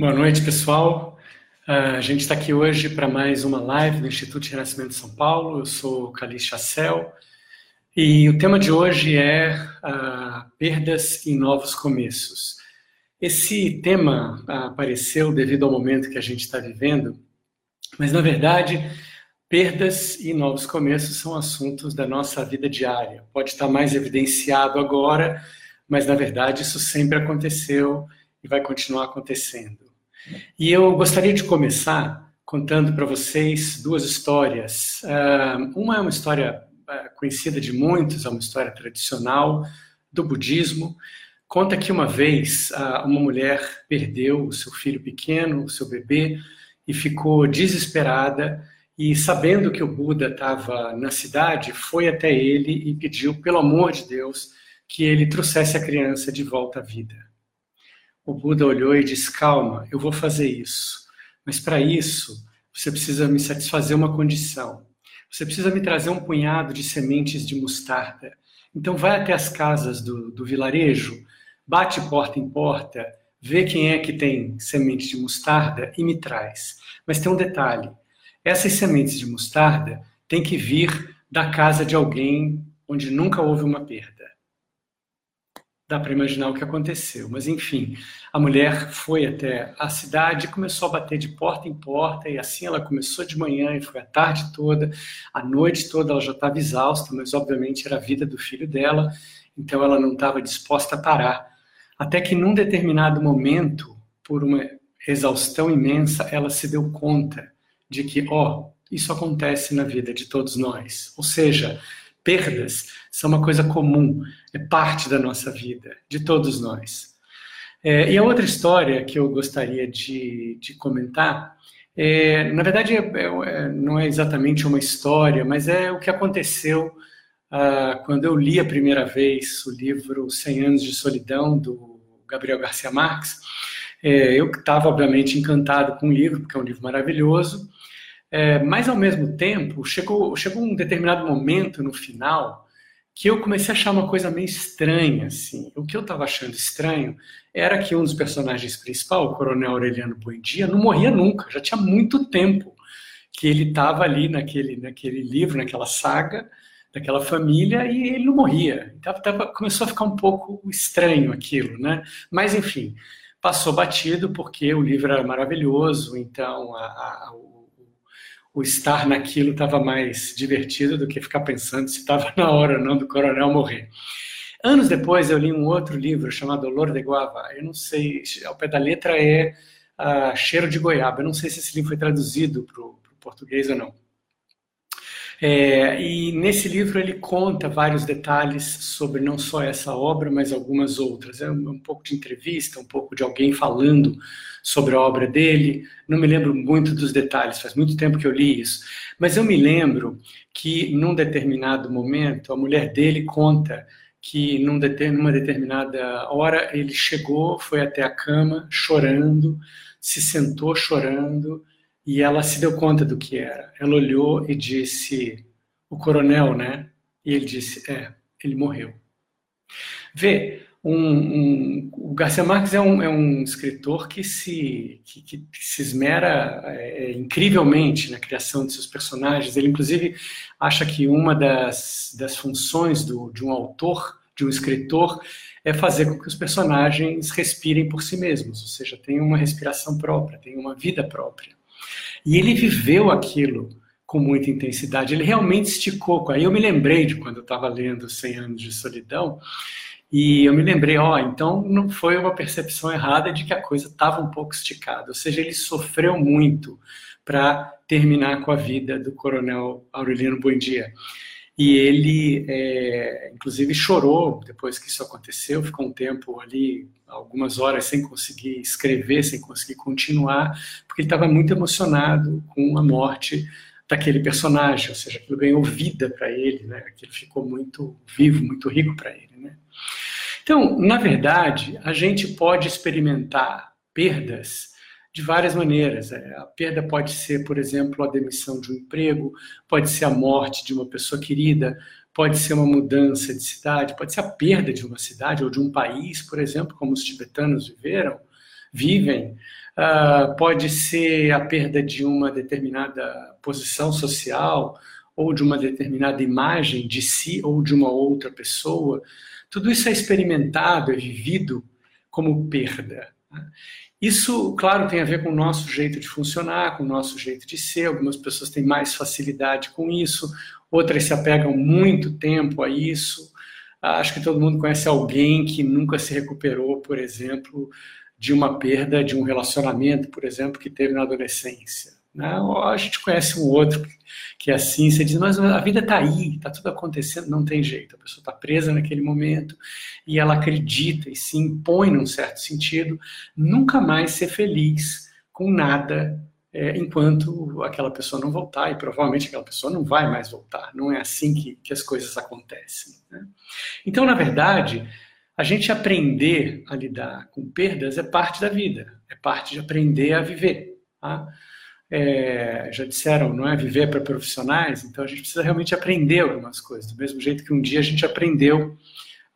Boa noite, pessoal. Uh, a gente está aqui hoje para mais uma live do Instituto de Renascimento de São Paulo. Eu sou Calice Chassel e o tema de hoje é uh, perdas e novos começos. Esse tema uh, apareceu devido ao momento que a gente está vivendo, mas na verdade, perdas e novos começos são assuntos da nossa vida diária. Pode estar mais evidenciado agora, mas na verdade isso sempre aconteceu e vai continuar acontecendo. E eu gostaria de começar contando para vocês duas histórias. uma é uma história conhecida de muitos, é uma história tradicional do budismo. Conta que uma vez uma mulher perdeu o seu filho pequeno, o seu bebê, e ficou desesperada. E sabendo que o Buda estava na cidade, foi até ele e pediu, pelo amor de Deus, que ele trouxesse a criança de volta à vida. O Buda olhou e disse: Calma, eu vou fazer isso. Mas para isso, você precisa me satisfazer uma condição. Você precisa me trazer um punhado de sementes de mostarda. Então, vai até as casas do, do vilarejo, bate porta em porta, vê quem é que tem sementes de mostarda e me traz. Mas tem um detalhe: essas sementes de mostarda têm que vir da casa de alguém onde nunca houve uma perda dá para imaginar o que aconteceu. Mas, enfim, a mulher foi até a cidade, começou a bater de porta em porta, e assim ela começou de manhã e foi a tarde toda, a noite toda ela já estava exausta, mas obviamente era a vida do filho dela, então ela não estava disposta a parar. Até que num determinado momento, por uma exaustão imensa, ela se deu conta de que, ó, isso acontece na vida de todos nós. Ou seja, perdas são uma coisa comum, é parte da nossa vida, de todos nós. É, e a outra história que eu gostaria de, de comentar, é, na verdade, é, é, não é exatamente uma história, mas é o que aconteceu ah, quando eu li a primeira vez o livro 100 Anos de Solidão, do Gabriel Garcia Marques. É, eu estava, obviamente, encantado com o livro, porque é um livro maravilhoso, é, mas, ao mesmo tempo, chegou, chegou um determinado momento no final que eu comecei a achar uma coisa meio estranha. Assim. O que eu estava achando estranho era que um dos personagens principais, o Coronel Aureliano Buendia, não morria nunca, já tinha muito tempo que ele estava ali naquele, naquele livro, naquela saga, daquela família, e ele não morria. Então, tava, começou a ficar um pouco estranho aquilo, né? Mas, enfim, passou batido porque o livro era maravilhoso, então a, a, o estar naquilo estava mais divertido do que ficar pensando se estava na hora ou não do coronel morrer. Anos depois, eu li um outro livro chamado Olor de Guava. Eu não sei, ao pé da letra é uh, Cheiro de Goiaba. Eu não sei se esse livro foi traduzido para o português ou não. É, e nesse livro ele conta vários detalhes sobre não só essa obra, mas algumas outras. É um, um pouco de entrevista, um pouco de alguém falando sobre a obra dele. Não me lembro muito dos detalhes, faz muito tempo que eu li isso. Mas eu me lembro que num determinado momento a mulher dele conta que num numa determinada hora ele chegou, foi até a cama chorando, se sentou chorando e ela se deu conta do que era. Ela olhou e disse: O coronel, né? E ele disse: É, ele morreu. Vê, um, um, o Garcia Marques é um, é um escritor que se, que, que se esmera é, incrivelmente na criação de seus personagens. Ele, inclusive, acha que uma das, das funções do, de um autor, de um escritor, é fazer com que os personagens respirem por si mesmos, ou seja, tenham uma respiração própria, tenham uma vida própria. E ele viveu aquilo com muita intensidade, ele realmente esticou. Aí eu me lembrei de quando eu estava lendo 100 Anos de Solidão, e eu me lembrei, ó, então não foi uma percepção errada de que a coisa estava um pouco esticada. Ou seja, ele sofreu muito para terminar com a vida do coronel Aureliano Buendia. E ele, é, inclusive, chorou depois que isso aconteceu, ficou um tempo ali, algumas horas, sem conseguir escrever, sem conseguir continuar, porque ele estava muito emocionado com a morte daquele personagem, ou seja, aquilo ganhou vida para ele, né? aquilo ficou muito vivo, muito rico para ele. Né? Então, na verdade, a gente pode experimentar perdas de várias maneiras. É, a perda pode ser, por exemplo, a demissão de um emprego, pode ser a morte de uma pessoa querida, pode ser uma mudança de cidade, pode ser a perda de uma cidade ou de um país, por exemplo, como os tibetanos viveram. vivem, uh, pode ser a perda de uma determinada posição social ou de uma determinada imagem de si ou de uma outra pessoa. Tudo isso é experimentado, é vivido como perda. Isso, claro, tem a ver com o nosso jeito de funcionar, com o nosso jeito de ser. Algumas pessoas têm mais facilidade com isso, outras se apegam muito tempo a isso. Acho que todo mundo conhece alguém que nunca se recuperou, por exemplo, de uma perda de um relacionamento, por exemplo, que teve na adolescência. Né? A gente conhece um outro que é assim, você diz, mas a vida está aí, está tudo acontecendo, não tem jeito. A pessoa está presa naquele momento e ela acredita e se impõe, num certo sentido, nunca mais ser feliz com nada é, enquanto aquela pessoa não voltar, e provavelmente aquela pessoa não vai mais voltar. Não é assim que, que as coisas acontecem. Né? Então, na verdade, a gente aprender a lidar com perdas é parte da vida, é parte de aprender a viver. Tá? É, já disseram, não é viver para profissionais, então a gente precisa realmente aprender algumas coisas, do mesmo jeito que um dia a gente aprendeu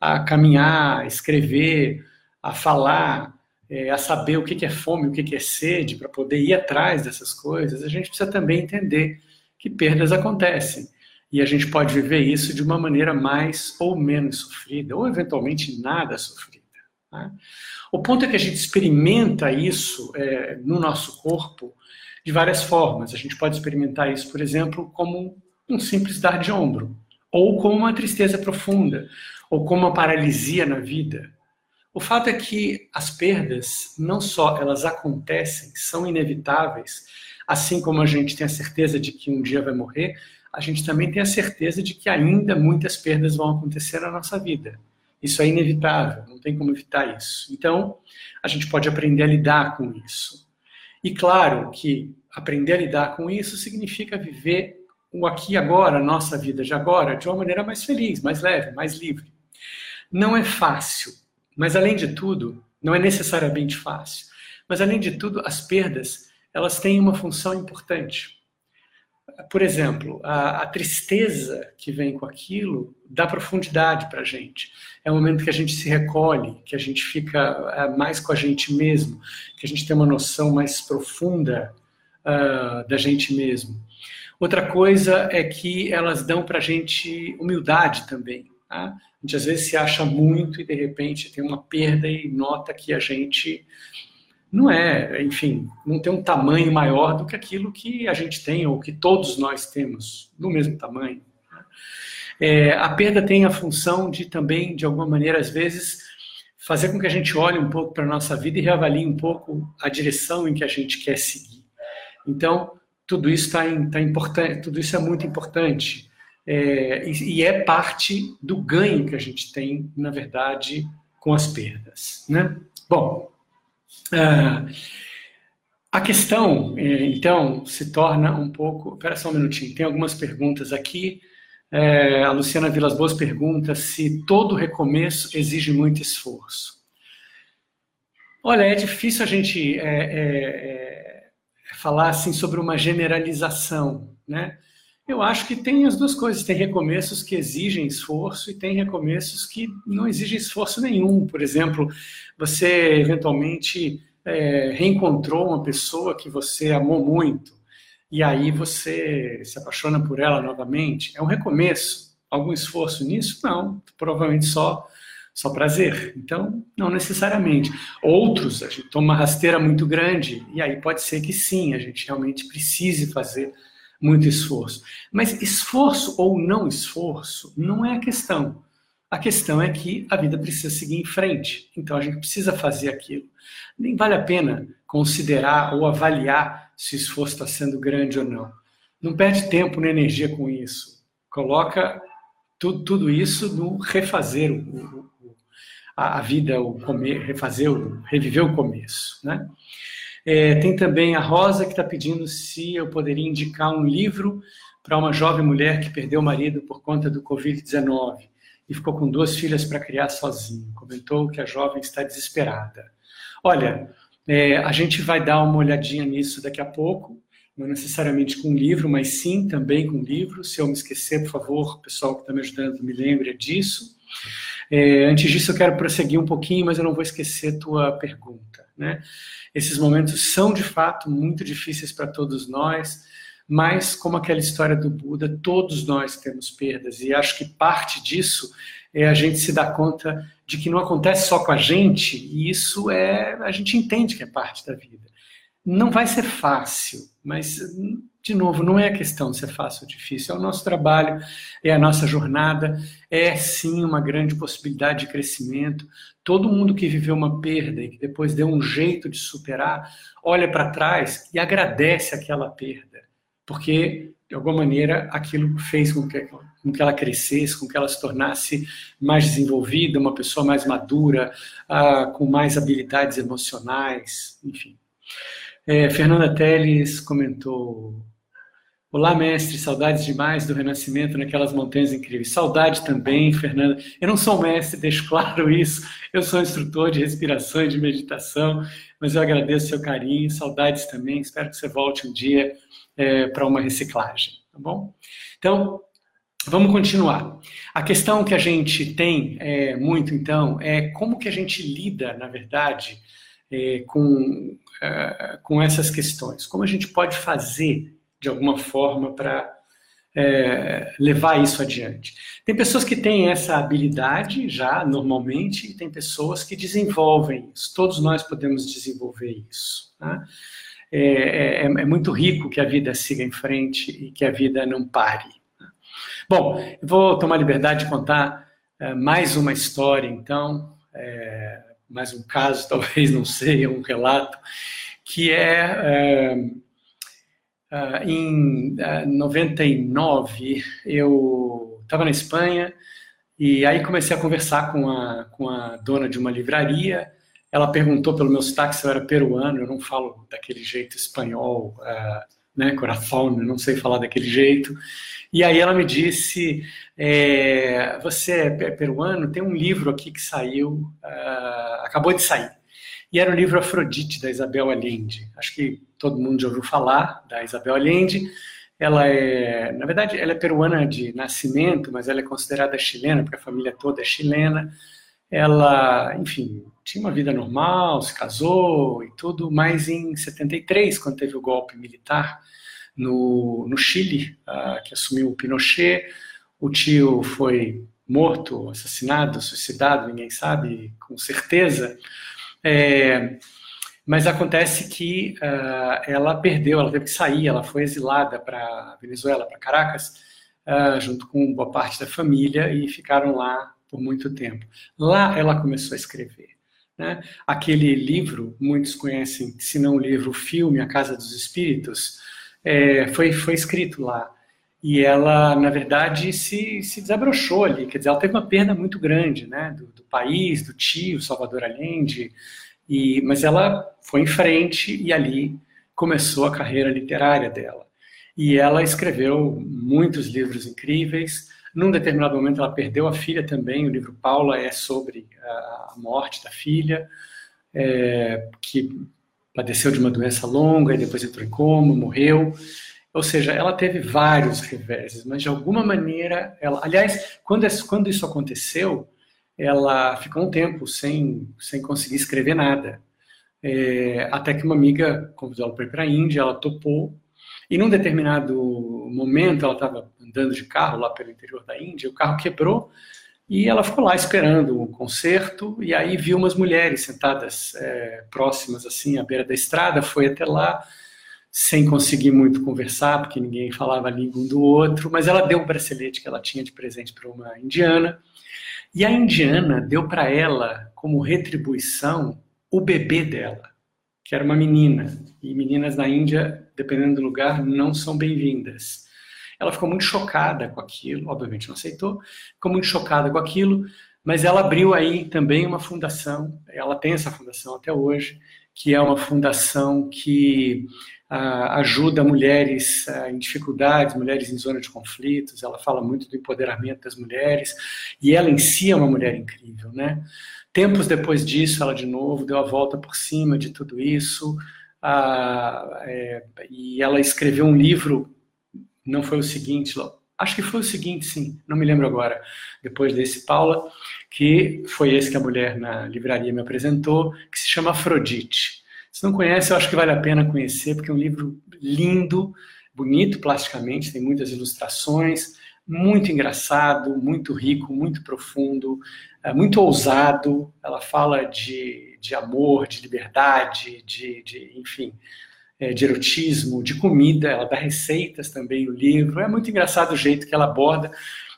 a caminhar, a escrever, a falar, é, a saber o que é fome, o que é sede, para poder ir atrás dessas coisas, a gente precisa também entender que perdas acontecem. E a gente pode viver isso de uma maneira mais ou menos sofrida, ou eventualmente nada sofrida. Né? O ponto é que a gente experimenta isso é, no nosso corpo de várias formas. A gente pode experimentar isso, por exemplo, como um simples dar de ombro, ou como uma tristeza profunda, ou como uma paralisia na vida. O fato é que as perdas, não só elas acontecem, são inevitáveis, assim como a gente tem a certeza de que um dia vai morrer, a gente também tem a certeza de que ainda muitas perdas vão acontecer na nossa vida. Isso é inevitável, não tem como evitar isso. Então, a gente pode aprender a lidar com isso. E claro que aprender a lidar com isso significa viver o aqui e agora, a nossa vida de agora, de uma maneira mais feliz, mais leve, mais livre. Não é fácil, mas além de tudo, não é necessariamente fácil. Mas além de tudo, as perdas, elas têm uma função importante. Por exemplo, a, a tristeza que vem com aquilo dá profundidade para a gente. É o momento que a gente se recolhe, que a gente fica é, mais com a gente mesmo, que a gente tem uma noção mais profunda uh, da gente mesmo. Outra coisa é que elas dão para a gente humildade também. Tá? A gente às vezes se acha muito e de repente tem uma perda e nota que a gente não é, enfim, não tem um tamanho maior do que aquilo que a gente tem ou que todos nós temos no mesmo tamanho. Né? É, a perda tem a função de também, de alguma maneira, às vezes, fazer com que a gente olhe um pouco para a nossa vida e reavalie um pouco a direção em que a gente quer seguir. Então, tudo isso está tá importante, tudo isso é muito importante. É, e, e, é parte do ganho que a gente tem, na verdade, com as perdas. Né? Bom, ah, a questão, é, então, se torna um pouco. Espera só um minutinho, tem algumas perguntas aqui. É, a Luciana Vilas Boas pergunta se todo recomeço exige muito esforço. Olha, é difícil a gente é, é, é, falar assim sobre uma generalização, né? Eu acho que tem as duas coisas. Tem recomeços que exigem esforço e tem recomeços que não exigem esforço nenhum. Por exemplo, você eventualmente é, reencontrou uma pessoa que você amou muito e aí você se apaixona por ela novamente. É um recomeço. Algum esforço nisso? Não. Provavelmente só só prazer. Então, não necessariamente. Outros, a gente toma uma rasteira muito grande e aí pode ser que sim, a gente realmente precise fazer muito esforço. Mas esforço ou não esforço não é a questão. A questão é que a vida precisa seguir em frente. Então a gente precisa fazer aquilo. Nem vale a pena considerar ou avaliar se o esforço está sendo grande ou não. Não perde tempo nem energia com isso. Coloca tudo, tudo isso no refazer o, o, a, a, vida, o comer, refazer, reviver o começo. Né? É, tem também a Rosa que está pedindo se eu poderia indicar um livro para uma jovem mulher que perdeu o marido por conta do Covid-19 e ficou com duas filhas para criar sozinho. Comentou que a jovem está desesperada. Olha, é, a gente vai dar uma olhadinha nisso daqui a pouco, não necessariamente com livro, mas sim também com livro. Se eu me esquecer, por favor, o pessoal que está me ajudando me lembre disso. É, antes disso, eu quero prosseguir um pouquinho, mas eu não vou esquecer tua pergunta. Né? Esses momentos são, de fato, muito difíceis para todos nós, mas, como aquela história do Buda, todos nós temos perdas, e acho que parte disso é a gente se dar conta de que não acontece só com a gente, e isso é. a gente entende que é parte da vida. Não vai ser fácil, mas de novo, não é a questão de ser fácil ou difícil, é o nosso trabalho, é a nossa jornada, é sim uma grande possibilidade de crescimento. Todo mundo que viveu uma perda e que depois deu um jeito de superar, olha para trás e agradece aquela perda, porque de alguma maneira aquilo fez com que, com que ela crescesse, com que ela se tornasse mais desenvolvida, uma pessoa mais madura, uh, com mais habilidades emocionais, enfim. É, Fernanda Teles comentou Olá, mestre, saudades demais do renascimento naquelas montanhas incríveis. Saudade também, Fernanda. Eu não sou mestre, deixo claro isso. Eu sou instrutor de respiração e de meditação, mas eu agradeço seu carinho, saudades também. Espero que você volte um dia é, para uma reciclagem, tá bom? Então, vamos continuar. A questão que a gente tem é, muito, então, é como que a gente lida, na verdade, é, com, é, com essas questões. Como a gente pode fazer de alguma forma para é, levar isso adiante. Tem pessoas que têm essa habilidade já normalmente e tem pessoas que desenvolvem isso. Todos nós podemos desenvolver isso. Tá? É, é, é, muito rico que a vida siga em frente e que a vida não pare. Tá? Bom, vou tomar liberdade de contar é, mais uma história, então, é, mais um caso, talvez, não sei, um relato, que é, é Uh, em uh, 99, eu estava na Espanha e aí comecei a conversar com a, com a dona de uma livraria. Ela perguntou pelo meu sotaque se eu era peruano, eu não falo daquele jeito espanhol, uh, né, coração, não sei falar daquele jeito. E aí ela me disse: é, Você é peruano? Tem um livro aqui que saiu, uh, acabou de sair. E era o livro Afrodite, da Isabel Allende. Acho que todo mundo já ouviu falar da Isabel Allende. Ela é, na verdade, ela é peruana de nascimento, mas ela é considerada chilena, porque a família toda é chilena. Ela, enfim, tinha uma vida normal, se casou e tudo, mas em 73, quando teve o golpe militar no, no Chile, uh, que assumiu o Pinochet, o tio foi morto, assassinado, suicidado, ninguém sabe com certeza. É, mas acontece que uh, ela perdeu, ela teve que sair, ela foi exilada para Venezuela, para Caracas, uh, junto com boa parte da família e ficaram lá por muito tempo. Lá ela começou a escrever. Né? Aquele livro, muitos conhecem, se não o livro, o filme A Casa dos Espíritos, é, foi, foi escrito lá. E ela, na verdade, se, se desabrochou ali, quer dizer, ela teve uma perda muito grande né? do, do país, do tio, Salvador Allende, e, mas ela foi em frente e ali começou a carreira literária dela. E ela escreveu muitos livros incríveis. Num determinado momento, ela perdeu a filha também. O livro Paula é sobre a morte da filha, é, que padeceu de uma doença longa e depois entrou em coma, morreu. Ou seja, ela teve vários reveses, mas de alguma maneira, ela, aliás, quando, quando isso aconteceu, ela ficou um tempo sem, sem conseguir escrever nada. É, até que uma amiga convidou ela para ir para a Índia, ela topou. E num determinado momento, ela estava andando de carro lá pelo interior da Índia, o carro quebrou e ela ficou lá esperando um concerto. E aí viu umas mulheres sentadas é, próximas, assim, à beira da estrada, foi até lá, sem conseguir muito conversar, porque ninguém falava a língua um do outro, mas ela deu um bracelete que ela tinha de presente para uma indiana. E a indiana deu para ela, como retribuição, o bebê dela, que era uma menina. E meninas na Índia, dependendo do lugar, não são bem-vindas. Ela ficou muito chocada com aquilo, obviamente não aceitou, ficou muito chocada com aquilo, mas ela abriu aí também uma fundação, ela tem essa fundação até hoje, que é uma fundação que ajuda mulheres em dificuldades, mulheres em zona de conflitos, ela fala muito do empoderamento das mulheres, e ela em si é uma mulher incrível, né? Tempos depois disso, ela de novo deu a volta por cima de tudo isso, é, e ela escreveu um livro, não foi o seguinte, Acho que foi o seguinte, sim, não me lembro agora, depois desse, Paula, que foi esse que a mulher na livraria me apresentou, que se chama Afrodite. Se não conhece, eu acho que vale a pena conhecer, porque é um livro lindo, bonito plasticamente, tem muitas ilustrações, muito engraçado, muito rico, muito profundo, é, muito ousado. Ela fala de, de amor, de liberdade, de, de enfim, é, de erotismo, de comida. Ela dá receitas também no livro. É muito engraçado o jeito que ela aborda.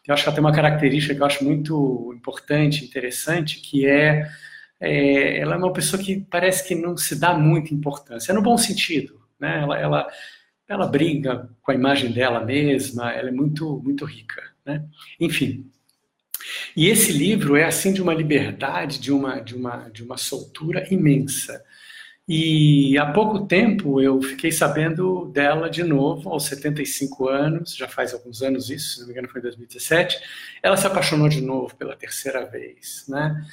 Eu acho que ela tem uma característica que eu acho muito importante, interessante, que é, é ela é uma pessoa que parece que não se dá muita importância, é no bom sentido. Né? Ela, ela, ela briga com a imagem dela mesma, ela é muito, muito rica. Né? Enfim. E esse livro é assim de uma liberdade, de uma, de uma, de uma soltura imensa. E há pouco tempo eu fiquei sabendo dela de novo, aos 75 anos, já faz alguns anos isso, se não me engano foi em 2017, ela se apaixonou de novo pela terceira vez, né?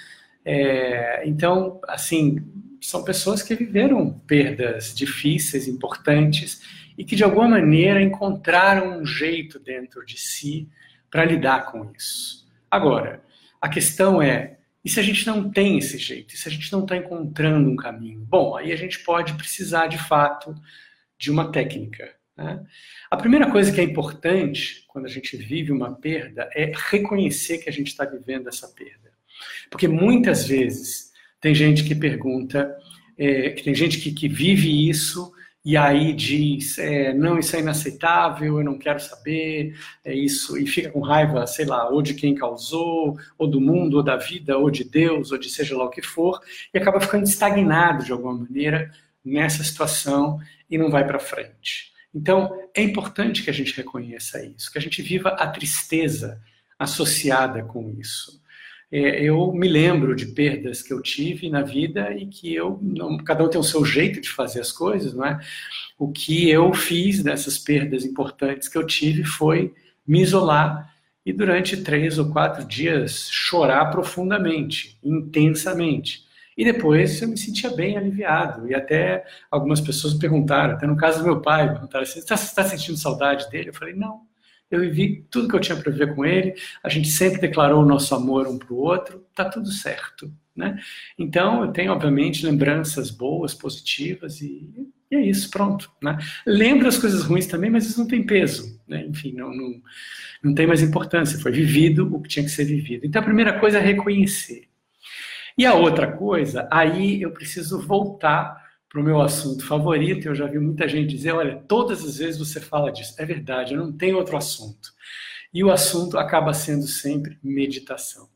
É, então, assim, são pessoas que viveram perdas difíceis, importantes, e que de alguma maneira encontraram um jeito dentro de si para lidar com isso. Agora, a questão é e se a gente não tem esse jeito? E se a gente não está encontrando um caminho? Bom, aí a gente pode precisar de fato de uma técnica. Né? A primeira coisa que é importante quando a gente vive uma perda é reconhecer que a gente está vivendo essa perda. Porque muitas vezes tem gente que pergunta, é, que tem gente que, que vive isso e aí diz, é, não, isso é inaceitável, eu não quero saber, é isso, e fica com raiva, sei lá, ou de quem causou, ou do mundo, ou da vida, ou de Deus, ou de seja lá o que for, e acaba ficando estagnado de alguma maneira nessa situação e não vai para frente. Então, é importante que a gente reconheça isso, que a gente viva a tristeza associada com isso eu me lembro de perdas que eu tive na vida e que eu, não, cada um tem o seu jeito de fazer as coisas, não é? O que eu fiz dessas perdas importantes que eu tive foi me isolar e durante três ou quatro dias chorar profundamente, intensamente. E depois eu me sentia bem aliviado. E até algumas pessoas me perguntaram, até no caso do meu pai, perguntaram assim: você está tá sentindo saudade dele? Eu falei: não eu vivi tudo que eu tinha para viver com ele, a gente sempre declarou o nosso amor um para o outro, tá tudo certo, né? Então, eu tenho, obviamente, lembranças boas, positivas, e, e é isso, pronto, né? Lembro as coisas ruins também, mas isso não tem peso, né? Enfim, não, não, não tem mais importância, foi vivido o que tinha que ser vivido. Então, a primeira coisa é reconhecer. E a outra coisa, aí eu preciso voltar para o meu assunto favorito, eu já vi muita gente dizer: olha, todas as vezes você fala disso. É verdade, eu não tenho outro assunto. E o assunto acaba sendo sempre meditação.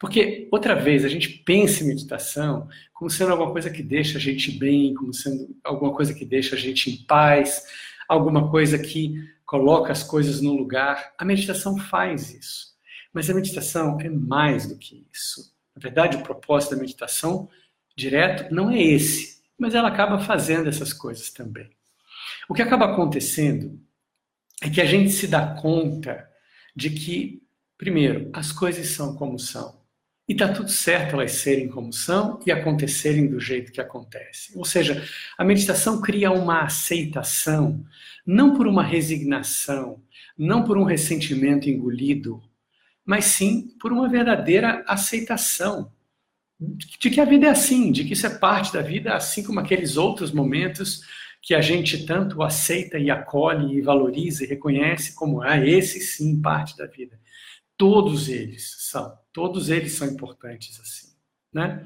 Porque, outra vez, a gente pensa em meditação como sendo alguma coisa que deixa a gente bem, como sendo alguma coisa que deixa a gente em paz, alguma coisa que coloca as coisas no lugar. A meditação faz isso. Mas a meditação é mais do que isso. Na verdade, o propósito da meditação direto não é esse mas ela acaba fazendo essas coisas também. O que acaba acontecendo é que a gente se dá conta de que, primeiro, as coisas são como são. E está tudo certo elas serem como são e acontecerem do jeito que acontecem. Ou seja, a meditação cria uma aceitação, não por uma resignação, não por um ressentimento engolido, mas sim por uma verdadeira aceitação de que a vida é assim, de que isso é parte da vida, assim como aqueles outros momentos que a gente tanto aceita e acolhe e valoriza e reconhece como ah, esse sim parte da vida. Todos eles são, todos eles são importantes assim, né?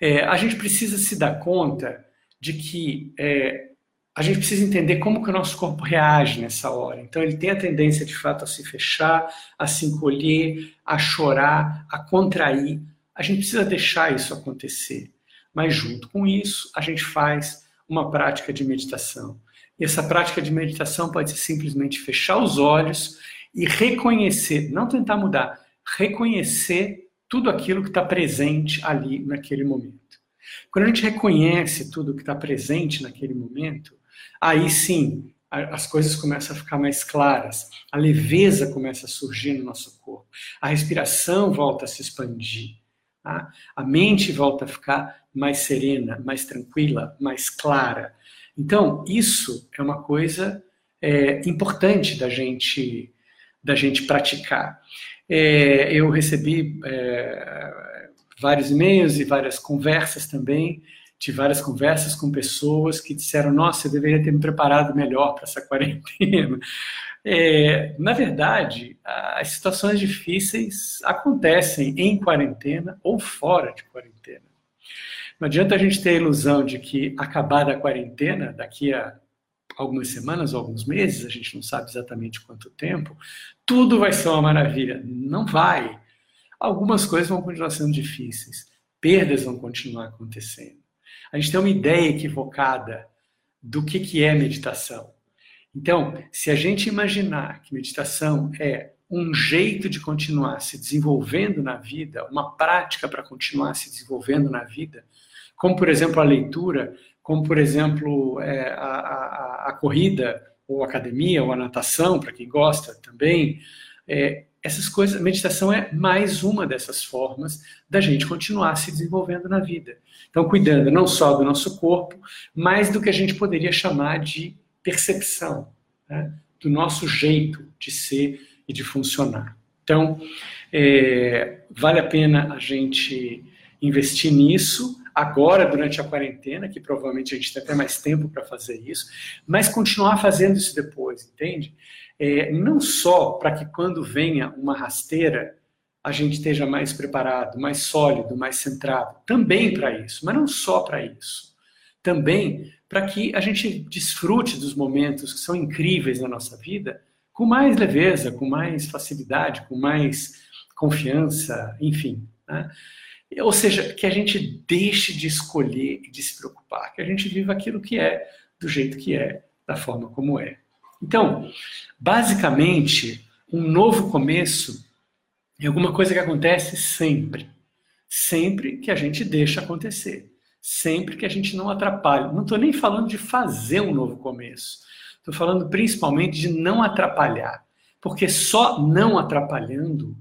É, a gente precisa se dar conta de que é, a gente precisa entender como que o nosso corpo reage nessa hora. Então ele tem a tendência de fato a se fechar, a se encolher, a chorar, a contrair, a gente precisa deixar isso acontecer. Mas junto com isso, a gente faz uma prática de meditação. E essa prática de meditação pode ser simplesmente fechar os olhos e reconhecer, não tentar mudar, reconhecer tudo aquilo que está presente ali naquele momento. Quando a gente reconhece tudo que está presente naquele momento, aí sim as coisas começam a ficar mais claras, a leveza começa a surgir no nosso corpo, a respiração volta a se expandir. Tá? A mente volta a ficar mais serena, mais tranquila, mais clara. Então, isso é uma coisa é, importante da gente, da gente praticar. É, eu recebi é, vários e-mails e várias conversas também, tive várias conversas com pessoas que disseram: Nossa, eu deveria ter me preparado melhor para essa quarentena. É, na verdade, as situações difíceis acontecem em quarentena ou fora de quarentena. Não adianta a gente ter a ilusão de que acabada a quarentena, daqui a algumas semanas ou alguns meses, a gente não sabe exatamente quanto tempo, tudo vai ser uma maravilha. Não vai. Algumas coisas vão continuar sendo difíceis, perdas vão continuar acontecendo. A gente tem uma ideia equivocada do que, que é meditação. Então, se a gente imaginar que meditação é um jeito de continuar se desenvolvendo na vida, uma prática para continuar se desenvolvendo na vida, como por exemplo a leitura, como por exemplo é, a, a, a, corrida, ou academia, ou a natação, para quem gosta também, é, essas coisas, meditação é mais uma dessas formas da gente continuar se desenvolvendo na vida. Então, cuidando não só do nosso corpo, mas do que a gente poderia chamar de percepção, né? do nosso jeito de ser e de funcionar. Então, é, vale a pena a gente investir nisso agora, durante a quarentena, que provavelmente a gente tem até mais tempo para fazer isso, mas continuar fazendo isso depois, entende? É, não só para que quando venha uma rasteira, a gente esteja mais preparado, mais sólido, mais centrado, também para isso, mas não só para isso. Também para que a gente desfrute dos momentos que são incríveis na nossa vida com mais leveza, com mais facilidade, com mais confiança, enfim. Né? Ou seja, que a gente deixe de escolher e de se preocupar, que a gente viva aquilo que é, do jeito que é, da forma como é. Então, basicamente, um novo começo é alguma coisa que acontece sempre. Sempre que a gente deixa acontecer sempre que a gente não atrapalhe. Não estou nem falando de fazer um novo começo. Estou falando principalmente de não atrapalhar. Porque só não atrapalhando,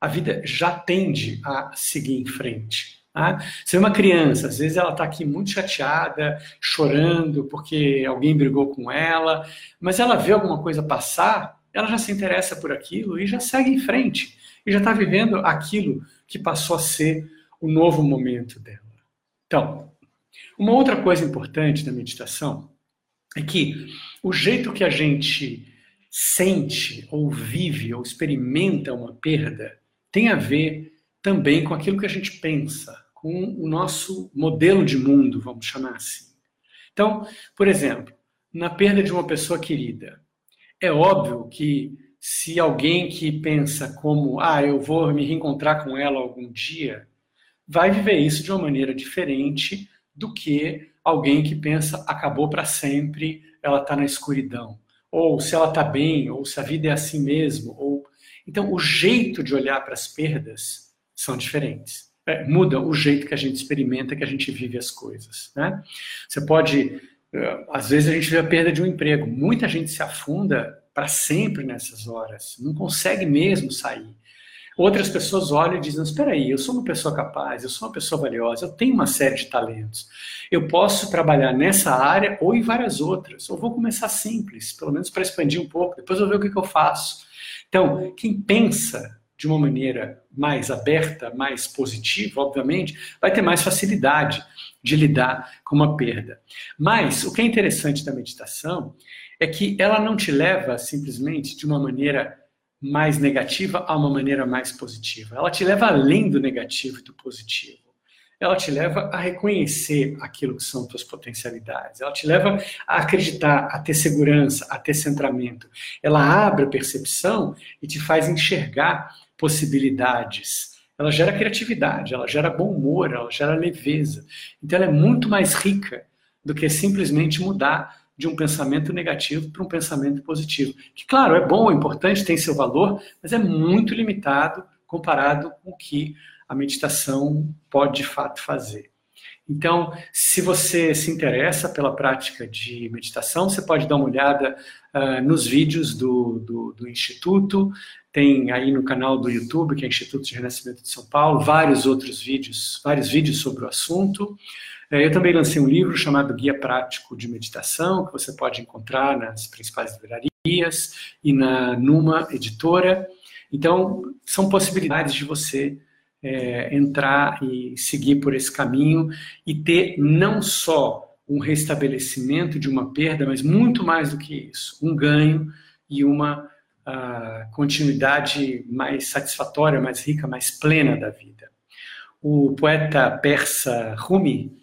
a vida já tende a seguir em frente. Tá? Uma criança, às vezes ela está aqui muito chateada, chorando porque alguém brigou com ela, mas ela vê alguma coisa passar, ela já se interessa por aquilo e já segue em frente. E já está vivendo aquilo que passou a ser o novo momento dela. Então, uma outra coisa importante da meditação é que o jeito que a gente sente, ou vive, ou experimenta uma perda tem a ver também com aquilo que a gente pensa, com o nosso modelo de mundo, vamos chamar assim. Então, por exemplo, na perda de uma pessoa querida, é óbvio que se alguém que pensa como, ah, eu vou me reencontrar com ela algum dia, vai viver isso de uma maneira diferente do que alguém que pensa acabou para sempre, ela está na escuridão. Ou se ela está bem, ou se a vida é assim mesmo. Ou Então, o jeito de olhar para as perdas são diferentes. É, muda o jeito que a gente experimenta, que a gente vive as coisas. Né? Você pode. Eh, às vezes a gente vê a perda de um emprego. Muita gente se afunda para sempre nessas horas, não consegue mesmo sair. Outras pessoas olham e dizem: Espera aí, eu sou uma pessoa capaz, eu sou uma pessoa valiosa, eu tenho uma série de talentos. Eu posso trabalhar nessa área ou em várias outras. Eu vou começar simples, pelo menos para expandir um pouco, depois eu vou ver o que, que eu faço. Então, quem pensa de uma maneira mais aberta, mais positiva, obviamente, vai ter mais facilidade de lidar com uma perda. Mas o que é interessante da meditação é que ela não te leva simplesmente de uma maneira mais negativa a uma maneira mais positiva. Ela te leva além do negativo e do positivo. Ela te leva a reconhecer aquilo que são tuas potencialidades. Ela te leva a acreditar, a ter segurança, a ter centramento. Ela abre a percepção e te faz enxergar possibilidades. Ela gera criatividade, ela gera bom humor, ela gera leveza. Então ela é muito mais rica do que simplesmente mudar de um pensamento negativo para um pensamento positivo. Que, claro, é bom, é importante, tem seu valor, mas é muito limitado comparado com o que a meditação pode de fato fazer. Então, se você se interessa pela prática de meditação, você pode dar uma olhada uh, nos vídeos do, do, do, Instituto, tem aí no canal do YouTube, que é Instituto de Renascimento de São Paulo, vários outros vídeos, vários vídeos sobre o assunto. É, eu também lancei um livro chamado Guia Prático de Meditação, que você pode encontrar nas principais livrarias. e na Numa Editora. Então, são possibilidades de você é, entrar e seguir por esse caminho e ter não só um restabelecimento de uma perda, mas muito mais do que isso, um ganho e uma uh, continuidade mais satisfatória, mais rica, mais plena da vida. O poeta persa Rumi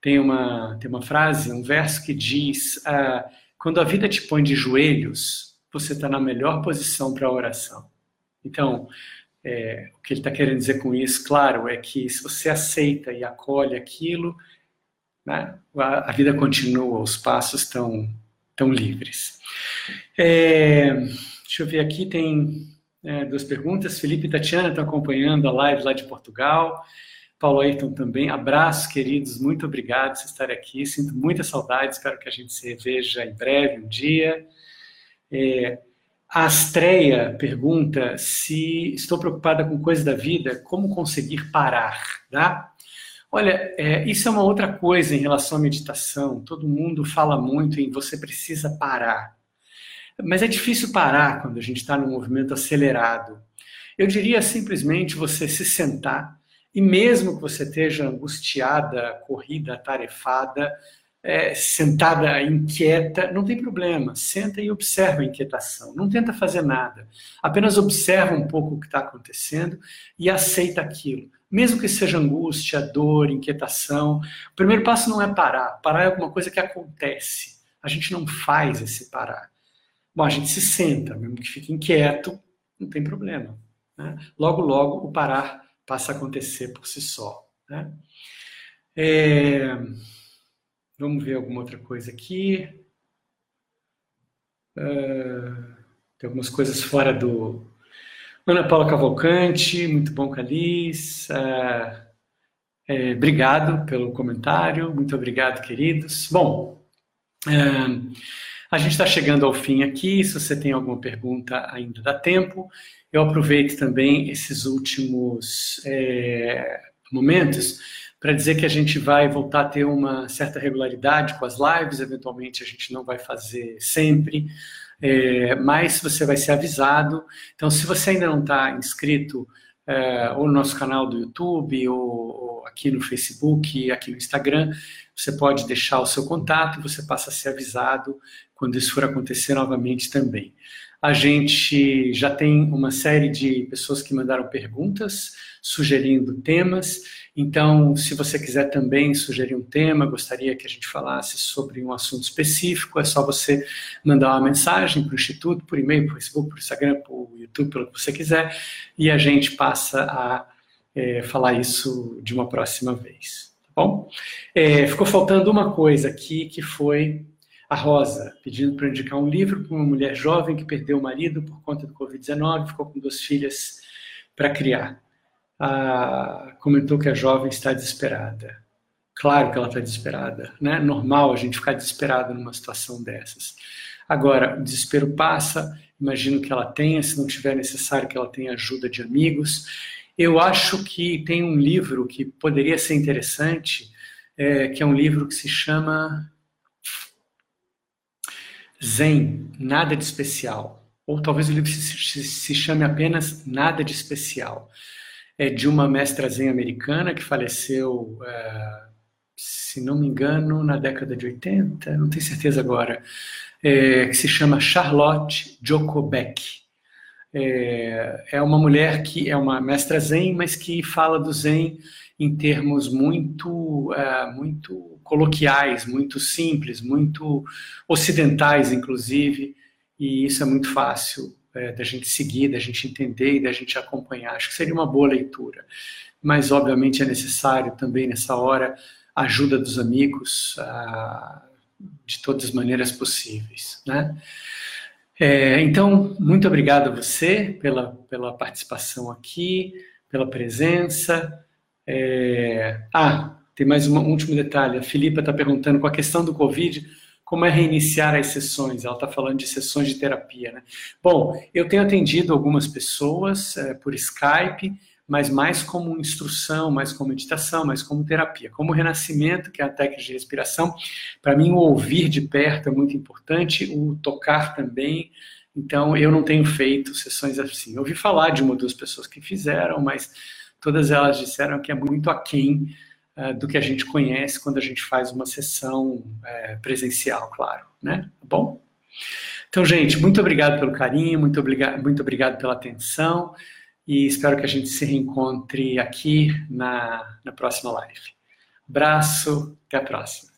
tem uma, tem uma frase, um verso que diz: uh, Quando a vida te põe de joelhos, você está na melhor posição para a oração. Então, é, o que ele está querendo dizer com isso, claro, é que se você aceita e acolhe aquilo, né, a, a, vida continua, os passos estão tão livres. É, deixa eu ver aqui, tem é, duas perguntas. Felipe e Tatiana estão acompanhando a live lá de Portugal. Paulo Ayrton também. Abraço, queridos. Muito obrigado por estar aqui. Sinto muita saudade. Espero que a gente se reveja em breve, um dia. É, a Astreia pergunta se estou preocupada com coisas da vida, como conseguir parar, tá? Olha, é, isso é uma outra coisa em relação à meditação. Todo mundo fala muito em você precisa parar. Mas é difícil parar quando a gente está num movimento acelerado. Eu diria simplesmente você se sentar e mesmo que você esteja angustiada, corrida, atarefada, é, sentada inquieta, não tem problema. Senta e observa a inquietação. Não tenta fazer nada. Apenas observa um pouco o que está acontecendo e aceita aquilo. Mesmo que seja angústia, dor, inquietação, o primeiro passo não é parar. Parar é alguma coisa que acontece. A gente não faz esse parar. Bom, a gente se senta, mesmo que fique inquieto, não tem problema. Né? Logo, logo, o parar passa a acontecer por si só. Né? É... Vamos ver alguma outra coisa aqui. Uh, tem algumas coisas fora do. Ana Paula Cavalcante, muito bom, Calis. Uh, é, obrigado pelo comentário, muito obrigado, queridos. Bom, uh, a gente está chegando ao fim aqui. Se você tem alguma pergunta, ainda dá tempo. Eu aproveito também esses últimos é, momentos para dizer que a gente vai voltar a ter uma certa regularidade com as lives, eventualmente a gente não vai fazer sempre, é, mas você vai ser avisado. Então, se você ainda não está inscrito, é, ou no nosso canal do YouTube, ou, ou, aqui no Facebook, aqui no Instagram, você pode deixar o seu contato você passa a ser avisado quando isso for acontecer novamente também. A gente já tem uma série de pessoas que mandaram perguntas, sugerindo temas. Então, se você quiser também sugerir um tema, gostaria que a gente falasse sobre um assunto específico, é só você mandar uma mensagem para o Instituto, por e-mail, por Facebook, por Instagram, por YouTube, pelo que você quiser, e a gente passa a é, falar isso de uma próxima vez. Tá bom? É, ficou faltando uma coisa aqui, que foi a Rosa, pedindo para indicar um livro para uma mulher jovem que perdeu o marido por conta do Covid-19, ficou com duas filhas para criar. Ah, comentou que a jovem está desesperada. Claro que ela está desesperada, né? Normal a gente ficar desesperado numa situação dessas. Agora, o desespero passa, imagino que ela tenha, se não tiver necessário, que ela tenha ajuda de amigos. Eu acho que tem um livro que poderia ser interessante, é, que é um livro que se chama Zen, nada de especial. Ou talvez o livro se, se chame apenas Nada de Especial. É de uma mestra Zen americana que faleceu, é, se não me engano, na década de 80, não tenho certeza agora, é, que se chama Charlotte Jokobeck. É, é uma mulher que é uma mestra Zen, mas que fala do Zen em termos muito, uh, muito coloquiais, muito simples, muito ocidentais, inclusive, e isso é muito fácil é, da gente seguir, da gente entender e da gente acompanhar. Acho que seria uma boa leitura. Mas, obviamente, é necessário também, nessa hora, a ajuda dos amigos ah, de todas as maneiras possíveis. Né? É, então, muito obrigado a você pela, pela participação aqui, pela presença. É... Ah, tem mais um último detalhe. A Filipa está perguntando com a questão do Covid, como é reiniciar as sessões? Ela está falando de sessões de terapia, né? Bom, eu tenho atendido algumas pessoas é, por Skype, mas mais como instrução, mais como meditação, mais como terapia. Como renascimento, que é a técnica de respiração, para mim o ouvir de perto é muito importante, o tocar também. Então eu não tenho feito sessões assim. Eu ouvi falar de uma ou duas pessoas que fizeram, mas todas elas disseram que é muito aquém uh, do que a gente conhece quando a gente faz uma sessão uh, presencial, claro, né? Tá bom? Então, gente, muito obrigado pelo carinho, muito obrigado, muito obrigado pela atenção e espero que a gente se reencontre aqui na, na próxima live. Abraço, até a próxima.